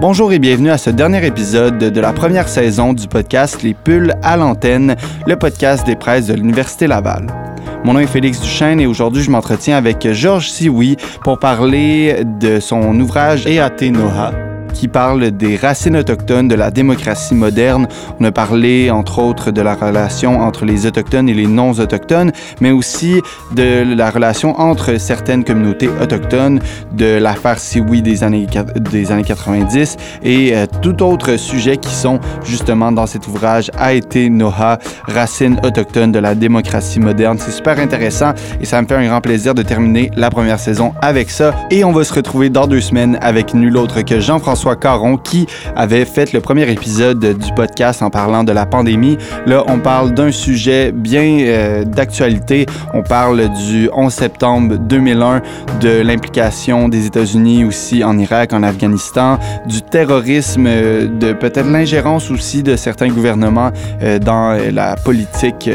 Bonjour et bienvenue à ce dernier épisode de la première saison du podcast Les Pulls à l'antenne, le podcast des presses de l'Université Laval. Mon nom est Félix Duchesne et aujourd'hui je m'entretiens avec Georges Sioui pour parler de son ouvrage EAT Noha, qui parle des racines autochtones de la démocratie moderne. On a parlé, entre autres, de la relation entre les autochtones et les non-autochtones, mais aussi de la relation entre certaines communautés autochtones, de l'affaire Sioui des années, des années 90 et euh, tout autre sujet qui sont justement dans cet ouvrage a été Noha, racines autochtones de la démocratie moderne. C'est super intéressant et ça me fait un grand plaisir de terminer la première saison avec ça. Et on va se retrouver dans deux semaines avec nul autre que Jean-François Caron qui avait fait le premier épisode du podcast en parlant de la pandémie. Là, on parle d'un sujet bien euh, d'actualité. On parle du 11 septembre 2001, de l'implication des États-Unis aussi en Irak, en Afghanistan, du terrorisme, euh, de peut-être l'ingérence aussi de certains gouvernements euh, dans la politique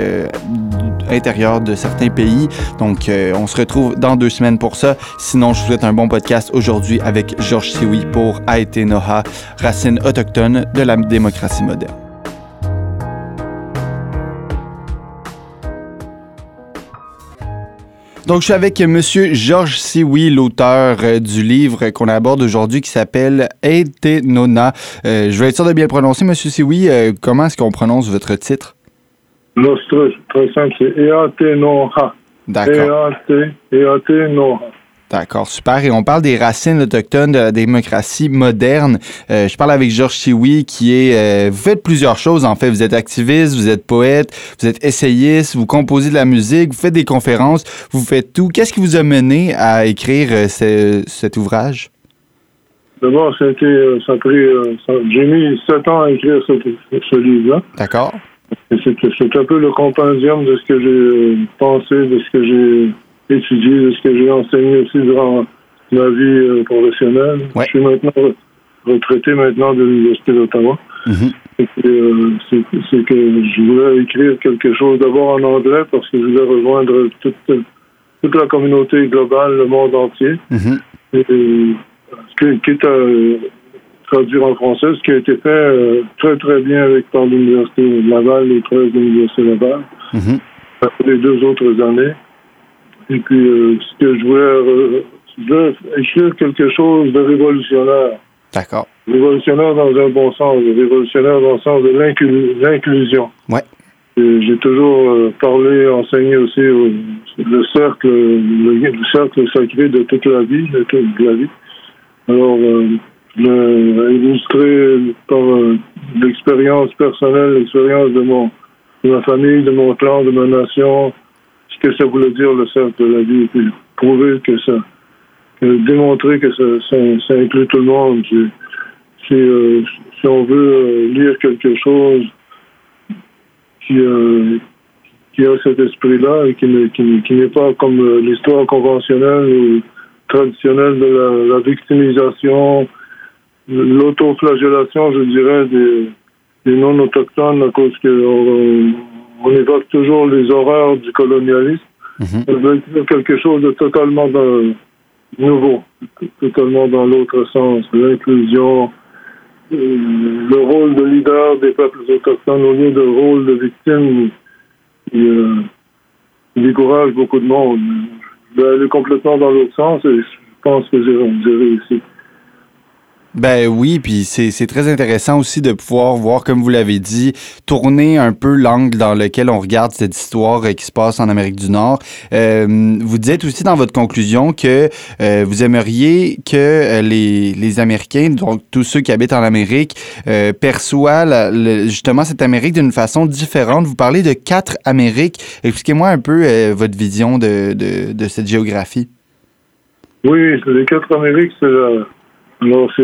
intérieure de certains pays. Donc, on se retrouve dans deux semaines pour ça. Sinon, je vous souhaite un bon podcast aujourd'hui avec Georges Sioui pour AET Noha, racine autochtone de la démocratie moderne. Donc, je suis avec M. Georges Siwi, l'auteur euh, du livre qu'on aborde aujourd'hui qui s'appelle Nona. Euh, je vais être sûr de bien prononcer, M. Euh, comment est-ce qu'on prononce votre titre? Non, c'est très, simple. C'est Noha. D'accord. Noha. D'accord, super. Et on parle des racines autochtones de la démocratie moderne. Euh, je parle avec Georges Chiwi, qui est... Euh, vous faites plusieurs choses, en fait. Vous êtes activiste, vous êtes poète, vous êtes essayiste, vous composez de la musique, vous faites des conférences, vous faites tout. Qu'est-ce qui vous a mené à écrire euh, cet ouvrage? D'abord, ça a été... Ça a pris... J'ai mis sept ans à écrire ce, ce livre-là. D'accord. C'est un peu le compendium de ce que j'ai pensé, de ce que j'ai étudié ce que j'ai enseigné aussi durant ma vie euh, professionnelle. Je suis maintenant retraité maintenant de l'Université d'Ottawa. Mhm. Euh, c'est que je voulais écrire quelque chose d'abord en anglais parce que je voulais rejoindre toute, toute la communauté globale, le monde entier. Et, à traduire en français, ce qui a été fait euh, très très bien avec par l'Université de Laval, les 13 de l'Université Laval, mhm. les deux autres années. Et puis, euh, ce que je voulais, euh, je écrire quelque chose de révolutionnaire. D'accord. Révolutionnaire dans un bon sens, révolutionnaire dans le sens de l'inclusion. Ouais. J'ai toujours parlé, enseigné aussi le cercle, le, cercle sacré de toute la vie, de toute la vie. Alors, je l'ai illustré par l'expérience personnelle, l'expérience de mon, de ma famille, de mon clan, de ma nation, ce que ça voulait dire le cercle de la vie, prouver que ça, démontrer que ça, ça, inclut tout le monde. Si, euh, si on veut euh, lire quelque chose qui, euh, qui a cet esprit-là et qui n'est qui, pas comme l'histoire conventionnelle ou traditionnelle de la victimisation, l'autoflagellation, je dirais, des, des non-autochtones à cause que on évoque toujours les horreurs du colonialisme. Mhm. quelque chose de totalement nouveau, totalement dans l'autre sens, l'inclusion, euh, le rôle de leader des peuples autochtones au lieu de rôle de victime qui, euh, décourage beaucoup de monde. Je vais aller complètement dans l'autre sens et je pense que j'ai réussi. Ben oui, puis c'est très intéressant aussi de pouvoir voir, comme vous l'avez dit, tourner un peu l'angle dans lequel on regarde cette histoire euh, qui se passe en Amérique du Nord. Euh, vous dites aussi dans votre conclusion que euh, vous aimeriez que les, les, Américains, donc tous ceux qui habitent en Amérique, perçoivent justement cette Amérique d'une façon différente. Vous parlez de quatre Amériques. Expliquez-moi un peu votre vision de, de, cette géographie. Oui, les quatre Amériques, c'est alors, c'est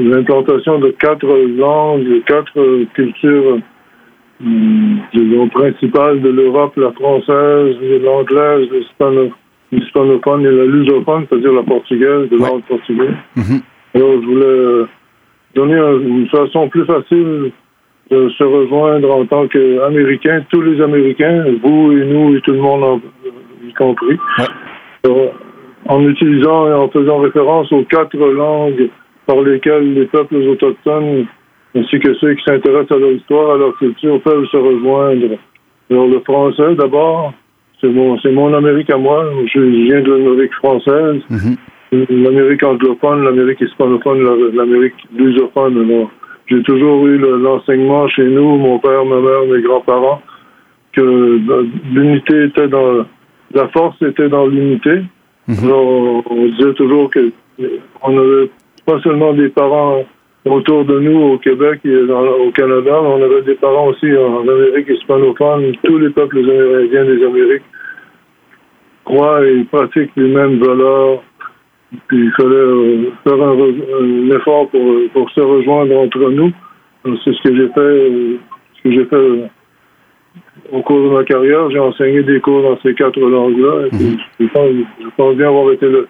l'implantation de quatre langues, quatre cultures, hum, disons, principales de l'Europe, la française, l'anglaise, l'hispanophone et la lusophone, c'est-à-dire la portugaise, de langue portugaise. Mm-hmm. Alors, je voulais donner une façon plus facile de se rejoindre en tant qu'Américains, tous les Américains, vous et nous et tout le monde y compris. Ouais en utilisant et en faisant référence aux quatre langues par lesquels les peuples autochtones, ainsi que ceux qui s'intéressent à leur histoire, à leur culture, peuvent se rejoindre. Alors le français, d'abord, c'est mon, c'est mon Amérique à moi. Je viens de l'Amérique française, mm-hmm. l'Amérique anglophone, l'Amérique hispanophone, l'Amérique lusophone. Alors, j'ai toujours eu l'enseignement chez nous, mon père, ma mère, mes grands-parents, que l'unité était dans la force était dans l'unité. Mhm. on, disait toujours que on n'avait pas seulement des parents autour de nous au Québec et au Canada, mais on avait des parents aussi en Amérique hispanophone. Tous les peuples amérindiens des Amériques croient et pratiquent les mêmes valeurs. Puis il fallait euh, faire un, effort pour, pour se rejoindre entre nous. C'est ce que j'ai fait, euh, ce que j'ai fait euh, au cours de ma carrière, j'ai enseigné des cours dans ces quatre langues-là. Mhm. je, pense, bien avoir été le,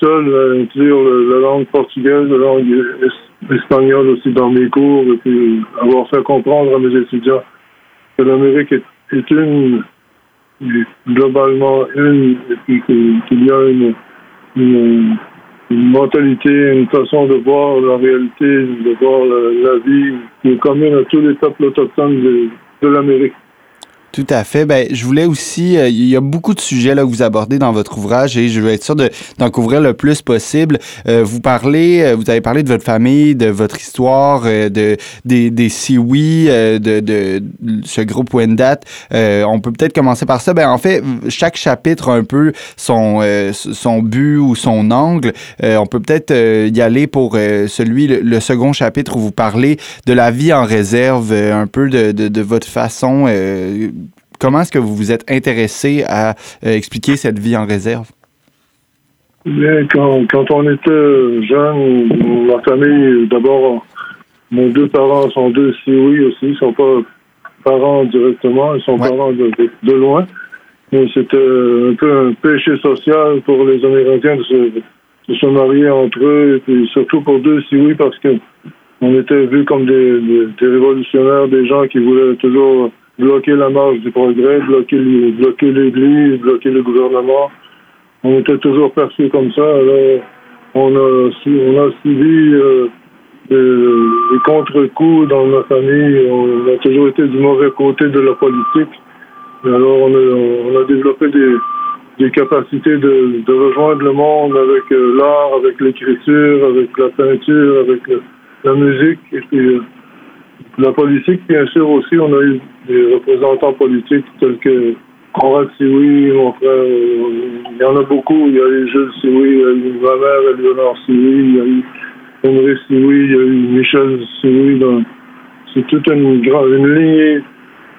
seul à inclure la langue portugaise, la langue espagnole aussi dans mes cours, et puis avoir fait comprendre à mes étudiants que l'Amérique est, une, globalement une, et puis qu'il y a une, une, mentalité, une façon de voir la réalité, de voir la, vie qui est commune à tous les peuples autochtones de, de l'Amérique. Tout à fait. Ben, je voulais aussi, euh, il y a beaucoup de sujets là que vous abordez dans votre ouvrage et je veux être sûr d'en couvrir le plus possible. Euh, vous parlez, euh, vous avez parlé de votre famille, de votre histoire, de des des Siwi, de, de, ce groupe Wendat. on peut peut-être commencer par ça. Ben, en fait, chaque chapitre a un peu son son but ou son angle. on peut peut-être y aller pour celui le, second chapitre où vous parlez de la vie en réserve, un peu de, de, de votre façon comment est-ce que vous vous êtes intéressé à euh, expliquer cette vie en réserve? Bien, quand, quand on était jeune, ma famille, d'abord, mes deux parents sont deux Sioux aussi, ils ne sont pas parents directement, ils sont parents de, loin. Mais c'était un peu un péché social pour les Amérindiens de se, se marier entre eux, et puis surtout pour deux Sioux, parce que on était vus comme des, des révolutionnaires, des gens qui voulaient toujours bloquer la marche du progrès, bloquer, bloquer l'Église, bloquer le gouvernement. On était toujours perçus comme ça. Alors, on a, on a suivi euh, des, contre-coups dans ma famille. On a toujours été du mauvais côté de la politique. alors, on a, développé des, capacités de, rejoindre le monde avec euh, l'art, avec l'écriture, avec la peinture, avec la musique. Et puis, euh, la politique, bien sûr, aussi, on a eu des représentants politiques tels que Conrad Sioui, mon frère. Euh, il y en a beaucoup. Il y a eu Jules Sioui, il y a eu ma mère, Eleonore Sioui, il y a eu Henri Sioui, il y a eu Michel Sioui. C'est toute une, grande, une lignée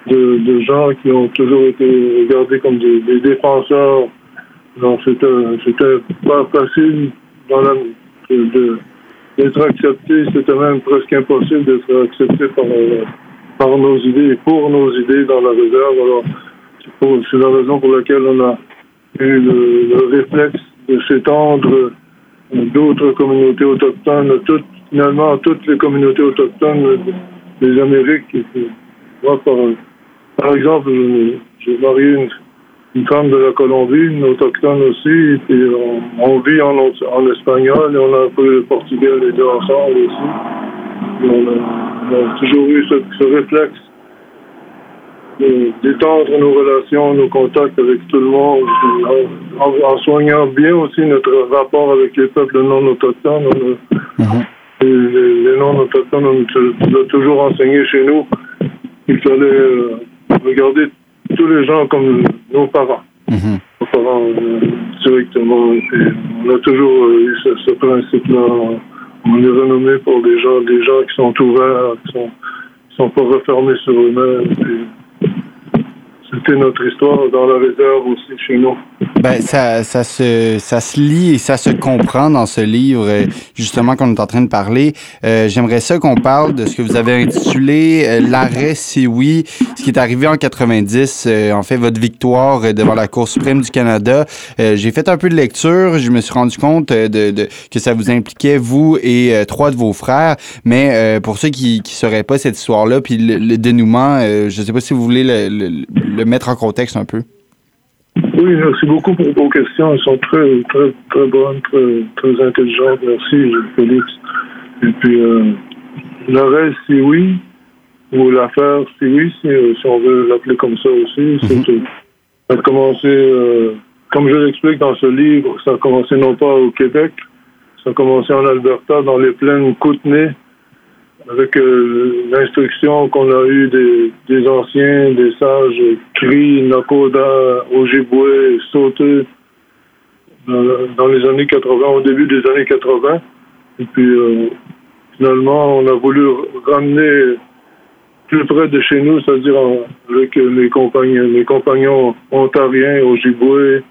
de, gens qui ont toujours été regardés comme des, des défenseurs. Donc, c'était pas facile dans la, de d'être accepté, c'était même presque impossible d'être accepté par, euh, par nos idées et pour nos idées dans la réserve. Alors, c'est la raison pour laquelle on a eu le, réflexe de s'étendre d'autres communautés autochtones, toutes, finalement toutes les communautés autochtones des Amériques. Moi, par, par exemple, j'ai marié une femme de la Colombie, une autochtone aussi, puis on, vit en, espagnol et on a appris le portugais les deux ensemble aussi. on, toujours eu ce, réflexe d'étendre nos relations, nos contacts avec tout le monde, en, soignant bien aussi notre rapport avec les peuples non autochtones. Mhm. les, non autochtones, on nous a toujours enseigné chez nous qu'il fallait euh, regarder tous les gens comme nos parents. Mhm. Nos parents euh, directement. on a toujours eu ce, principe-là. On est renommé pour des gens, des gens qui sont ouverts, qui sont, qui sont pas refermés sur eux-mêmes. C'était notre histoire dans la réserve aussi chez nous. Ben, ça, ça, se, ça se lit et ça se comprend dans ce livre, euh, justement, qu'on est en train de parler. Euh, J'aimerais ça qu'on parle de ce que vous avez intitulé euh, L'arrêt, c'est oui, ce qui est arrivé en 90, euh, en fait, votre victoire devant la Cour suprême du Canada. J'ai fait un peu de lecture, je me suis rendu compte de, de que ça vous impliquait, vous et trois de vos frères, mais pour ceux qui ne sauraient pas cette histoire-là, puis le, dénouement, je ne sais pas si vous voulez le, le, le mettre en contexte un peu. Oui, merci beaucoup pour vos questions. Elles sont très, très, très bonnes, très, très intelligentes. Merci, Félix. Et puis, euh, l'arrêt, si oui, ou l'affaire, si oui, si, euh, on veut l'appeler comme ça aussi, c'est mhm. ça a commencé, euh, comme je l'explique dans ce livre, ça a commencé non pas au Québec, ça a commencé en Alberta, dans les plaines Kootenay, avec euh, l'instruction qu'on a eue des, anciens, des sages, Cri, Nakoda, Ojibwe, Sauteux, dans, les années 80, au début des années 80. Et puis, euh, finalement, on a voulu ramener plus près de chez nous, c'est-à-dire avec mes compagnons, mes compagnons ontariens, Ojibwe,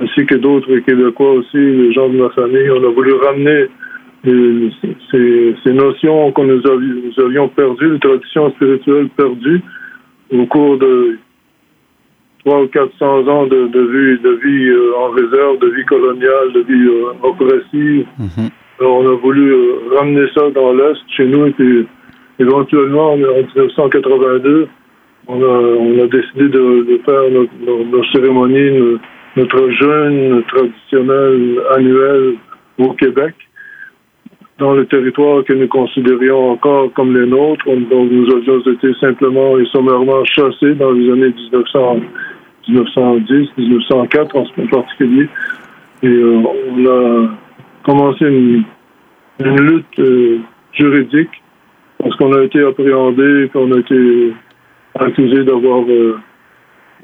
ainsi que d'autres Québécois aussi, les gens de ma famille. On a voulu ramener ces, ces, notions que nous, nous, avions perdues, les traditions spirituelles perdues au cours de 300 ou 400 ans de, de vie, de vie euh, en réserve, de vie coloniale, de vie euh, oppressive. Mhm. Alors, on a voulu euh, ramener ça dans l'Est, chez nous, et puis éventuellement, en 1982, on a, on a décidé de, de faire notre, notre, cérémonie, notre jeûne traditionnel annuel au Québec dans le territoire que nous considérions encore comme les nôtres, dont nous avions été simplement et sommairement chassés dans les années 1900, 1910, 1904 en particulier. Et euh, on a commencé une, lutte euh, juridique parce qu'on a été appréhendé, qu'on a été accusé d'avoir euh,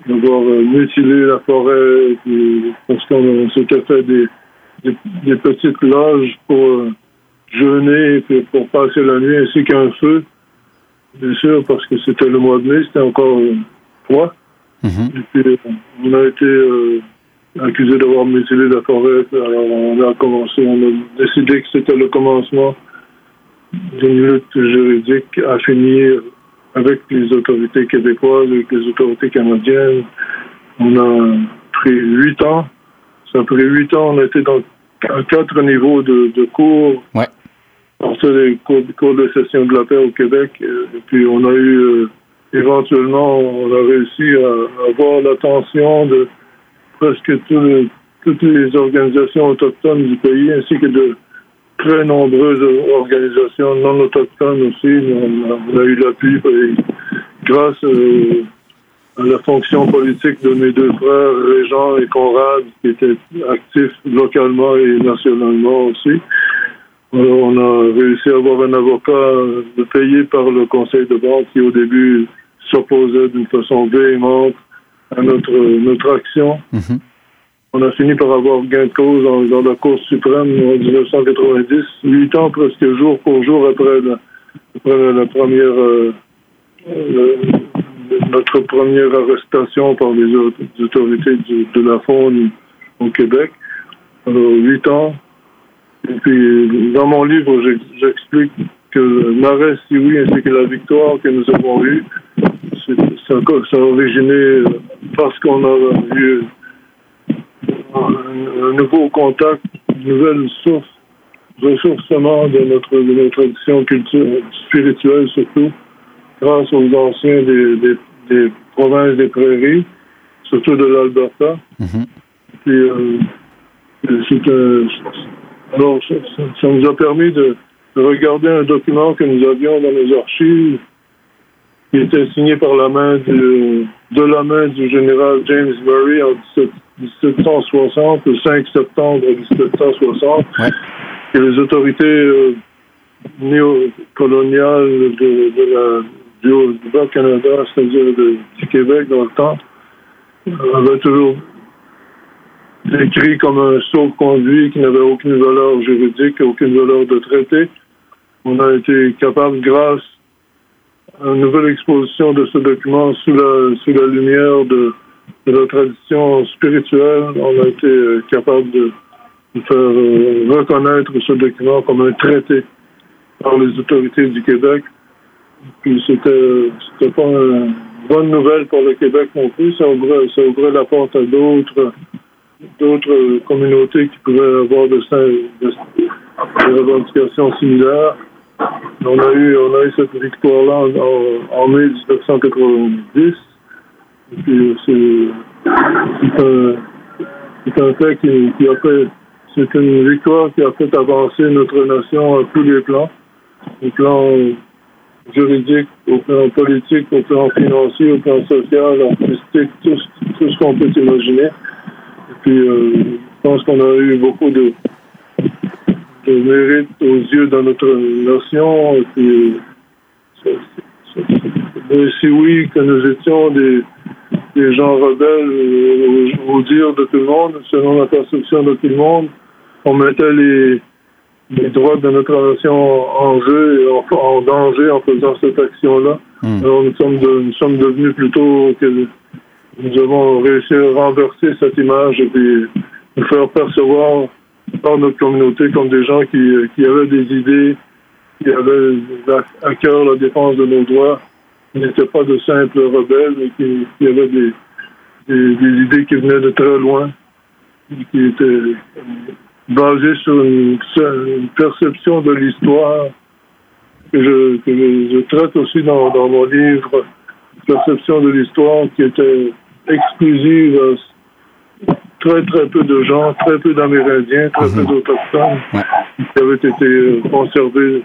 d'avoir mutilé la forêt, parce qu'on s'était fait des, des, des, petites loges pour jeûner pour passer la nuit, ainsi qu'un feu, bien sûr, parce que c'était le mois de mai, c'était encore froid. Mhm. Et puis, on a été euh, accusé d'avoir mutilé la forêt. Alors, on a commencé, on a décidé que c'était le commencement d'une lutte juridique à finir avec les autorités québécoises, avec les autorités canadiennes. On a pris huit ans. Ça a pris huit ans. On a été dans quatre niveaux de, de cours. Ouais fait des cours, de session de la paix au Québec. Euh, et puis on a eu, euh, éventuellement, on a réussi à, avoir l'attention de presque toutes les organisations autochtones du pays, ainsi que de très nombreuses organisations non autochtones aussi. On a, eu l'appui grâce euh, à la fonction politique de mes deux frères, Régent et Conrad, qui étaient actifs localement et nationalement aussi. Réussi à avoir un avocat payé par le conseil de banque qui, au début, s'opposait d'une façon véhémente à notre, notre action. Mhm. On a fini par avoir gain de cause dans, la Cour suprême en 1990, huit ans presque jour pour jour après la, après la première, euh, notre première arrestation par les autorités de la faune au Québec. Alors, huit ans, et puis, dans mon livre, j'explique que l'arrêt oui, ainsi que la victoire que nous avons eue, ça, ça a originé parce qu'on a eu un, nouveau contact, une nouvelle source, ressourcement de notre, de notre tradition culturelle, spirituelle surtout, grâce aux anciens des, des, provinces des prairies, surtout de l'Alberta. Mm-hmm. Puis, euh, c'est un alors, ça, nous a permis de, regarder un document que nous avions dans nos archives, qui était signé par la main du, de la main du général James Murray en 1760, le 5 septembre 1760, que les autorités euh, néocoloniales de, de la, du, du Bas-Canada, c'est-à-dire du Québec dans le temps, avaient toujours décrit comme un sauf-conduit qui n'avait aucune valeur juridique, aucune valeur de traité. On a été capable, grâce à une nouvelle exposition de ce document sous la, sous la lumière de, de la tradition spirituelle, on a été capable de, faire euh, reconnaître ce document comme un traité par les autorités du Québec. Puis c'était, c'était pas une bonne nouvelle pour le Québec non plus. Ça ouvrait, ça ouvrait la porte à d'autres d'autres communautés qui pouvaient avoir de, des revendications similaires. On a eu, on a eu cette victoire-là en, mai 1990. Et puis c'est un, fait qui, a fait, c'est une victoire qui a fait avancer notre nation à tous les plans, au plan juridique, au plan politique, au plan financier, au plan social, artistique, tout ce qu'on peut imaginer. Puis, euh, je pense qu'on a eu beaucoup de, de mérite aux yeux de notre nation. Et puis, si oui, que nous étions des, des gens rebelles, euh, au, dire de tout le monde, selon la perception de tout le monde, on mettait les, les droits de notre nation en jeu et en, danger en faisant cette action-là. Hmm. Alors nous sommes, nous sommes devenus plutôt que nous avons réussi à renverser cette image et puis nous faire percevoir par notre communauté comme des gens qui, qui avaient des idées, qui avaient à cœur la défense de nos droits, qui n'étaient pas de simples rebelles, mais qui, avaient des, idées qui venaient de très loin, qui étaient basé sur une, perception de l'histoire que, je, que je, traite aussi dans mon livre, perception de l'histoire qui était exclusive à très très peu de gens, très peu d'Amérindiens, très peu mhm. d'Autochtones qui avaient été conservés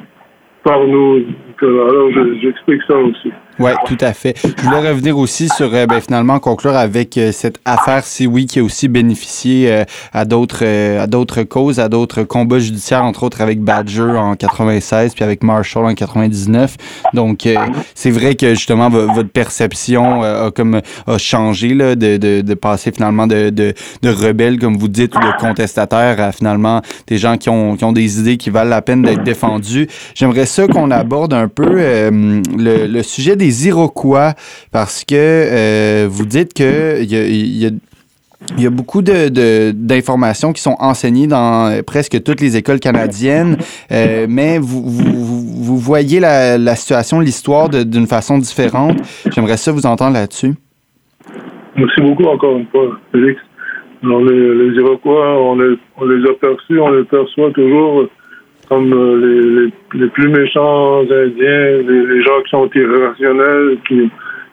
par nous. Alors j'explique ça aussi. Oui, tout à fait. Je voulais revenir aussi sur, euh, ben, finalement, conclure avec euh, cette affaire si oui qui a aussi bénéficié euh, à d'autres à d'autres causes, à d'autres combats judiciaires, entre autres avec Badger en 96 puis avec Marshall en 99. Donc, c'est vrai que justement votre perception a comme a changé là, de, de, de passer finalement de, de, de rebelles, comme vous dites, ou de contestataires à finalement des gens qui ont, qui ont des idées qui valent la peine d'être défendues. J'aimerais ça qu'on aborde un peu le, le sujet des Iroquois parce que euh, vous dites que il y a, beaucoup d'informations qui sont enseignées dans presque toutes les écoles canadiennes, euh, mais vous, vous, voyez la, situation, l'histoire d'une façon différente. J'aimerais ça vous entendre là-dessus. Merci beaucoup encore une fois, Félix. les, Iroquois, on les, on les a perçus, on les perçoit toujours comme euh, les, les, plus méchants Indiens, les, gens qui sont irrationnels, qui,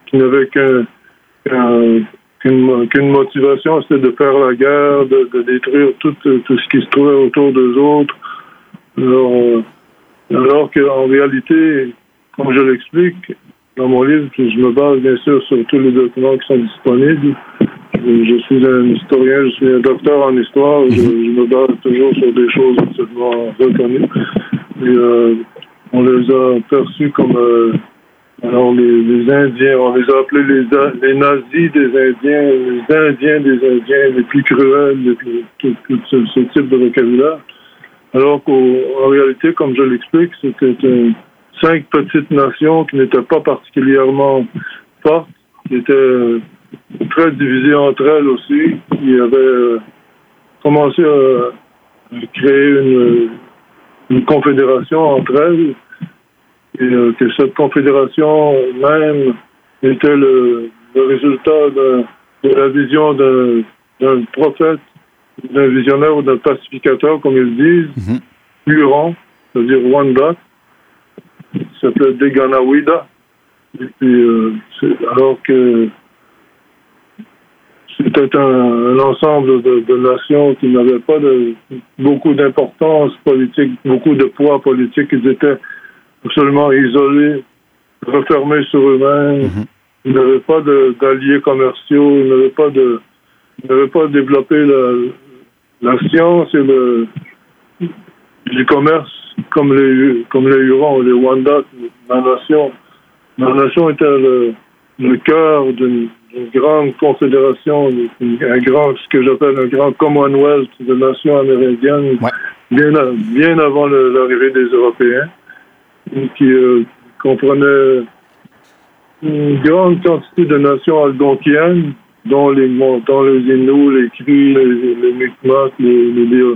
qui n'avaient qu'une motivation, c'était de faire la guerre, de, détruire tout, tout, ce qui se trouvait autour d'eux autres. Alors, euh, alors qu'en réalité, comme je l'explique dans mon livre, puis je me base bien sûr sur tous les documents qui sont disponibles, je suis un historien, je suis un docteur en histoire. Je, mhm. me base toujours sur des choses absolument reconnues. Et, euh, on les a perçus comme euh, alors les, Indiens, on les a appelés les, les nazis des Indiens, les Indiens des Indiens, les plus cruels, les plus, tout, ce, type de vocabulaire. Alors qu'en réalité, comme je l'explique, c'était cinq petites nations qui n'étaient pas particulièrement fortes, qui étaient très divisées entre elles aussi, qui avaient euh, commencé à créer une, une, confédération entre elles, et euh, que cette confédération même était le, le résultat de, la vision d'un prophète, d'un visionnaire ou d'un pacificateur, comme ils disent, mm Huron, c'est-à-dire Wanda, qui s'appelait Deganawida. Et puis, euh, alors que c'était un, ensemble de, nations qui n'avaient pas de, beaucoup d'importance politique, beaucoup de poids politique. Ils étaient absolument isolés, refermés sur eux-mêmes. Mhm. Ils n'avaient pas d'alliés commerciaux. Ils n'avaient pas de, n'avaient pas développé la, science et le, du commerce comme les, comme les Hurons, les Wanda, la nation. La nation était le, le cœur d'une une grande confédération, un grand, ce que j'appelle un grand Commonwealth de nations amérindiennes, bien, bien avant l'arrivée des Européens, qui euh, comprenait une grande quantité de nations algonquiennes, dont les, dont les Inuits, les Cris, les, les Mi'kmaq, les, les, les,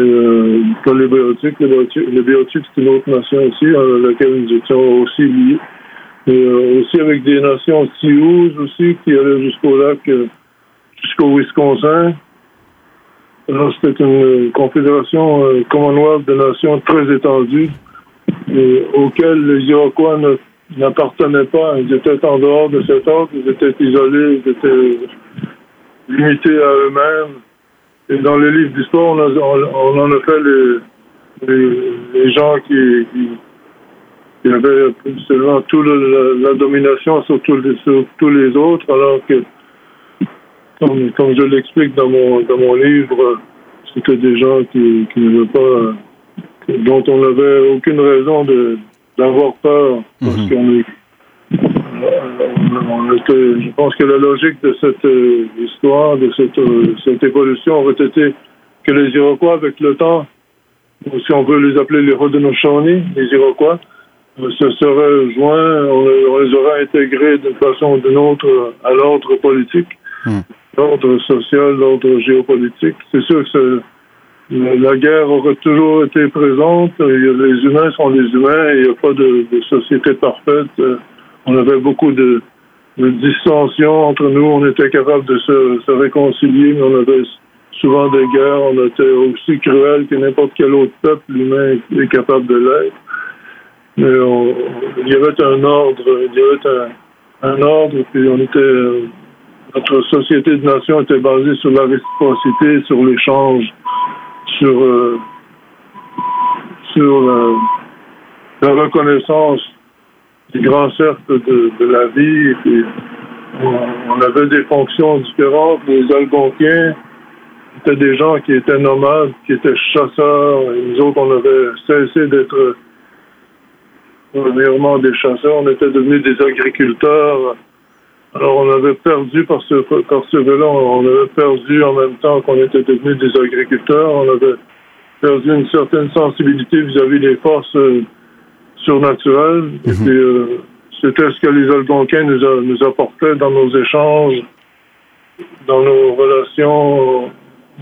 euh, les Béotiques. Les Béotiques, c'est une autre nation aussi, à laquelle nous étions aussi liés euh, aussi avec des nations Sioux aussi qui allaient jusqu'au lac, euh, jusqu'au Wisconsin. Alors c'était une confédération euh, Commonwealth de nations très étendue et auquel les Iroquois n'appartenaient pas. Ils étaient en dehors de cet ordre, ils étaient isolés, ils étaient limités à eux-mêmes. Et dans les livres d'histoire, on, on, en a fait les, les, gens qui, qui, avaient seulement tout la, domination sur, sur tous les autres, alors que, comme, comme je l'explique dans mon, dans mon livre, c'était des gens qui, qui n'avaient pas dont on n'avait aucune raison d'avoir peur parce mhm. qu'on est on je pense que la logique de cette euh, histoire, de cette, euh, cette évolution aurait été que les Iroquois, avec le temps, ou si on veut les appeler les Haudenosaunee, les Iroquois, euh, se seraient joints, on, les aurait intégrés d'une façon ou d'une autre à l'ordre politique, mhm. l'ordre social, l'ordre géopolitique. C'est sûr que la guerre aurait toujours été présente. Les humains sont les humains. Il n'y a pas de, société parfaite. On avait beaucoup de, dissensions entre nous. On était capable de se, réconcilier, mais on avait souvent des guerres. On était aussi cruel que n'importe quel autre peuple. L'humain est capable de l'être. Mais il y avait un ordre. Il y avait un, ordre. Puis on était. Notre société de nation était basée sur la réciprocité, sur l'échange sur, euh, sur la, reconnaissance du grand cercle de, la vie. Et on, avait des fonctions différentes. Les Algonquiens étaient des gens qui étaient nomades, qui étaient chasseurs. Et nous autres, on avait cessé d'être premièrement des chasseurs. On était devenus des agriculteurs. Alors, on avait perdu par ce, par ce on avait perdu en même temps qu'on était devenus des agriculteurs, on avait perdu une certaine sensibilité vis-à-vis des forces euh, surnaturelles. Et mhm. euh, c'était ce que les Algonquins nous, nous apportaient dans nos échanges, dans nos relations.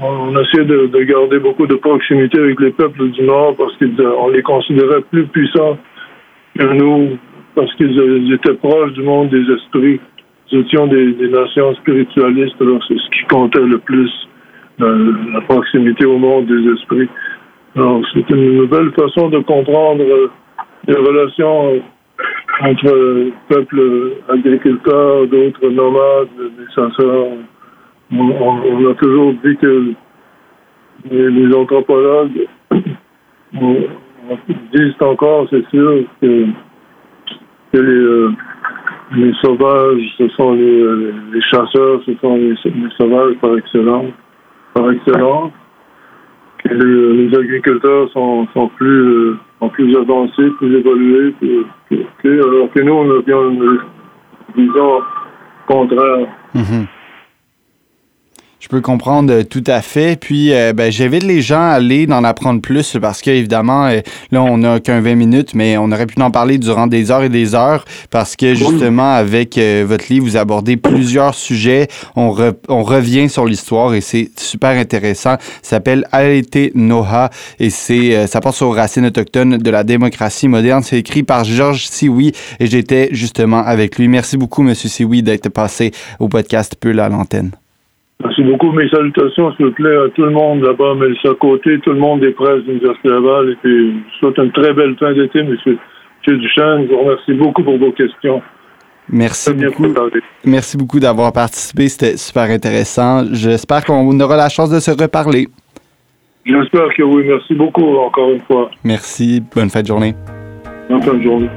On, essayait de, de, garder beaucoup de proximité avec les peuples du Nord parce qu'on les considérait plus puissants que nous, parce qu'ils étaient proches du monde des esprits nous étions des, nations spiritualistes, alors c'est ce qui comptait le plus, la, proximité au monde des esprits. Alors, c'est une nouvelle façon de comprendre euh, les relations euh, entre peuples agriculteurs, d'autres nomades, des chasseurs. On, a toujours dit que les, anthropologues disent encore, c'est sûr, que, euh, les sauvages, ce sont les, chasseurs, ce sont les, sauvages par excellence. Par excellence. Les, agriculteurs sont, sont plus plus avancés, plus que, alors que nous, on bien une vision contraire. Je peux comprendre euh, tout à fait. Puis, euh, ben, j'invite les gens à aller en apprendre plus parce qu'évidemment, euh, là, on n'a qu'un 20 minutes, mais on aurait pu en parler durant des heures et des heures parce que justement, avec votre livre, vous abordez plusieurs sujets. On, on revient sur l'histoire et c'est super intéressant. Ça s'appelle Aete Noha et c'est, ça porte sur aux racines autochtones de la démocratie moderne. C'est écrit par Georges Sioui et j'étais justement avec lui. Merci beaucoup, Monsieur Sioui, d'être passé au podcast Peu à l'antenne. Merci beaucoup. Mes salutations, s'il vous plaît, à tout le monde là-bas, mais à côté, tout le monde des presses de l'Université Laval. Et puis, je souhaite une très belle fin d'été, M. Duchesne. Je vous remercie beaucoup pour vos questions. Merci beaucoup. Merci beaucoup d'avoir participé. C'était super intéressant. J'espère qu'on aura la chance de se reparler. J'espère que oui. Merci beaucoup, encore une fois. Merci. Bonne fin de journée. Bonne fin de journée.